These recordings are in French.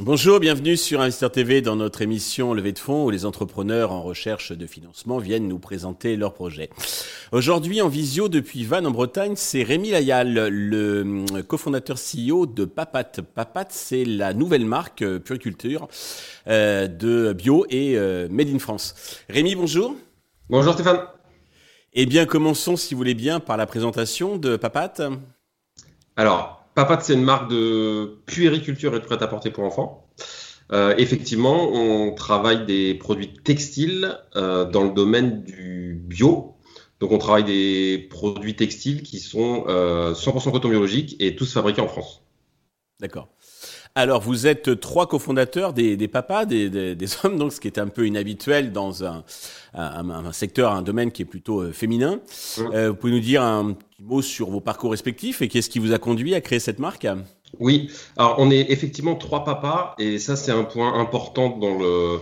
Bonjour, bienvenue sur Investir TV dans notre émission Levée de fonds où les entrepreneurs en recherche de financement viennent nous présenter leurs projets. Aujourd'hui en visio depuis Vannes en Bretagne, c'est Rémi Layal, le cofondateur CEO de Papat. Papat, c'est la nouvelle marque euh, puriculture euh, de bio et euh, made in France. Rémi, bonjour. Bonjour Stéphane. Eh bien, commençons si vous voulez bien par la présentation de Papat. Alors, Papat, c'est une marque de puériculture et de prêt-à-porter pour enfants. Euh, effectivement, on travaille des produits textiles euh, dans le domaine du bio. Donc, on travaille des produits textiles qui sont 100% euh, coton biologique et tous fabriqués en France. D'accord. Alors, vous êtes trois cofondateurs des, papas, des, hommes, donc ce qui est un peu inhabituel dans un, secteur, un domaine qui est plutôt euh, féminin. Mmh. Euh, vous pouvez nous dire un petit mot sur vos parcours respectifs et qu'est-ce qui vous a conduit à créer cette marque? Oui, alors on est effectivement trois papas et ça c'est un point important dans le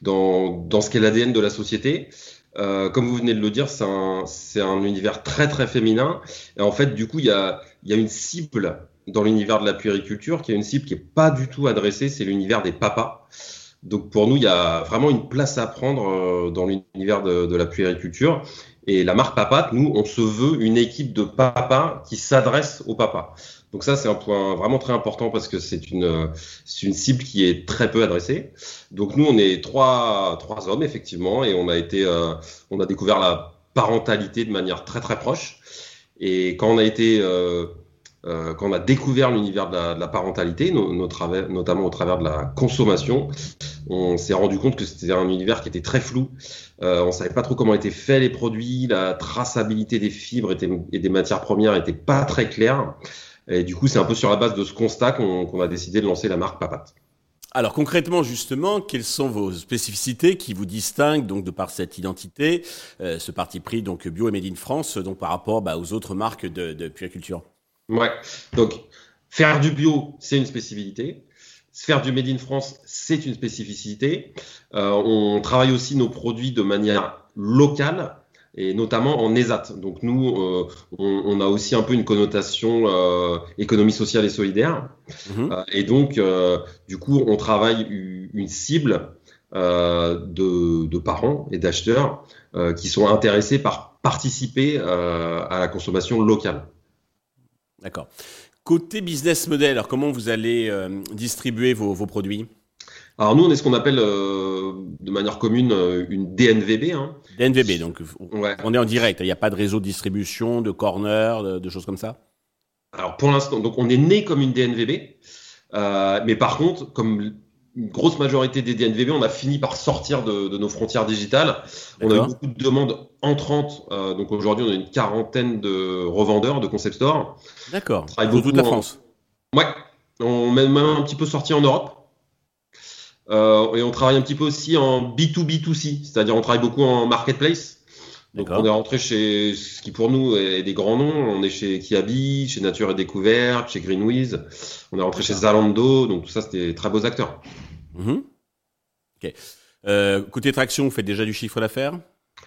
dans, dans ce qu'est l'ADN de la société. Euh, comme vous venez de le dire, c'est un, un, univers très très féminin. Et en fait, du coup, il y a, y a une cible dans l'univers de la puériculture, qui a une cible qui est pas du tout adressée, c'est l'univers des papas. Donc pour nous, il y a vraiment une place à prendre euh, dans l'univers de, la puériculture. Et la marque Papat, nous, on se veut une équipe de papas qui s'adresse aux papas. Donc ça, c'est un point vraiment très important parce que c'est une, une cible qui est très peu adressée. Donc nous, on est trois, trois hommes, effectivement, et on a été, euh, on a découvert la parentalité de manière très très proche. Et quand on a été euh, euh, quand on a découvert l'univers de, la, parentalité, notamment au travers de la consommation, on s'est rendu compte que c'était un univers qui était très flou. Euh, on savait pas trop comment étaient faits les produits, la traçabilité des fibres et des matières premières était pas très claire. Et du coup, c'est un peu sur la base de ce constat qu'on a décidé de lancer la marque Papat. Alors concrètement, justement, quelles sont vos spécificités qui vous distinguent donc de par cette identité, euh, ce parti pris donc bio et made in France, donc par rapport bah, aux autres marques de, de puériculture? Ouais. Donc, faire du bio, c'est une spécificité. Faire du Made in France, c'est une spécificité. Euh, on travaille aussi nos produits de manière locale et notamment en ESAT. Donc nous, euh, on, a aussi un peu une connotation euh, économie sociale et solidaire. Mhm. et donc, du coup, on travaille une cible de, de, parents et d'acheteurs qui sont intéressés par participer à la consommation locale. D'accord. Côté business model, alors comment vous allez euh, distribuer vos, produits? Alors nous, on est ce qu'on appelle euh, de manière commune euh, une DNVB. Hein. DNVB, donc on est en direct. Il n'y a pas de réseau de distribution, de corner, de, choses comme ça? Alors pour l'instant, donc on est né comme une DNVB, mais par contre, comme une grosse majorité des DNVB, on a fini par sortir de, nos frontières digitales. On a eu beaucoup de demandes entrantes. Euh, donc aujourd'hui, on a une quarantaine de revendeurs de concept store. D'accord. Pour toute la France. Ouais. On est même un petit peu sorti en Europe. Euh, et on travaille un petit peu aussi en B2B2C, c'est-à-dire on travaille beaucoup en marketplace. Donc on est rentré chez ce qui pour nous est des grands noms. On est chez Kiabi, chez Nature et Découverte, chez Greenwiz. On est rentré chez Zalando. Donc tout ça, c'était très beaux acteurs. Mhm. Ok. Euh, côté traction, vous faites déjà du chiffre d'affaires?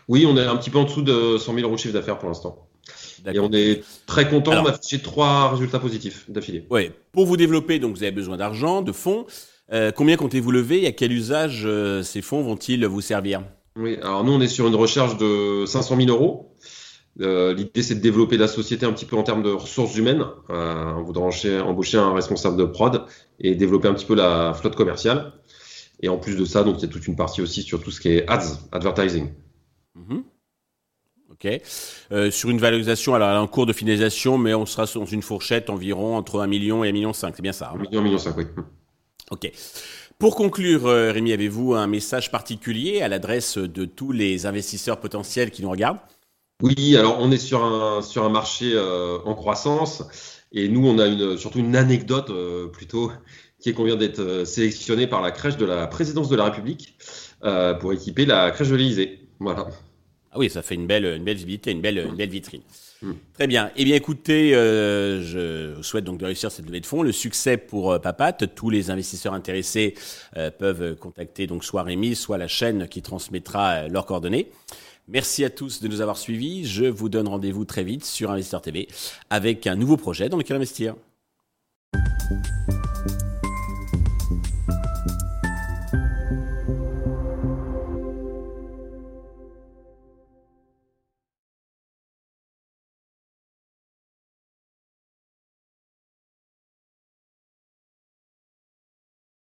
Oui, on est un petit peu en dessous de 100 000 euros de chiffre d'affaires pour l'instant. Et on est très content d'afficher trois résultats positifs d'affilée. Oui. Pour vous développer, donc vous avez besoin d'argent, de fonds. Euh, combien comptez-vous lever? Et à quel usage euh, ces fonds vont-ils vous servir? Oui, alors nous on est sur une recherche de 500 000 euros. Euh, l'idée, c'est de développer la société un petit peu en termes de ressources humaines. Euh, on voudrait embaucher un responsable de prod et développer un petit peu la flotte commerciale. Et en plus de ça, donc il y a toute une partie aussi sur tout ce qui est ads, advertising. Mhm. Ok. Euh, sur une valorisation, alors elle est en cours de finalisation, mais on sera dans une fourchette environ entre 1 million et 1 million 5, c'est bien ça 1 hein million, 1 million 5, oui. Ok. Pour conclure, Rémi, avez-vous un message particulier à l'adresse de tous les investisseurs potentiels qui nous regardent? Oui, alors on est sur un, sur un marché euh, en croissance et nous, on a une, surtout une anecdote euh, plutôt qui est qu'on vient d'être euh, sélectionné par la crèche de la présidence de la République pour équiper la crèche de l'Élysée. Voilà. Ah oui, ça fait une belle, une belle visibilité, une belle, une belle vitrine. Hmm. Très bien. Eh bien, écoutez, je souhaite donc de réussir cette levée de fonds. Le succès pour Papat. Tous les investisseurs intéressés peuvent contacter donc soit Rémi, soit la chaîne qui transmettra leurs coordonnées. Merci à tous de nous avoir suivis. Je vous donne rendez-vous très vite sur Investeur TV avec un nouveau projet dans lequel investir.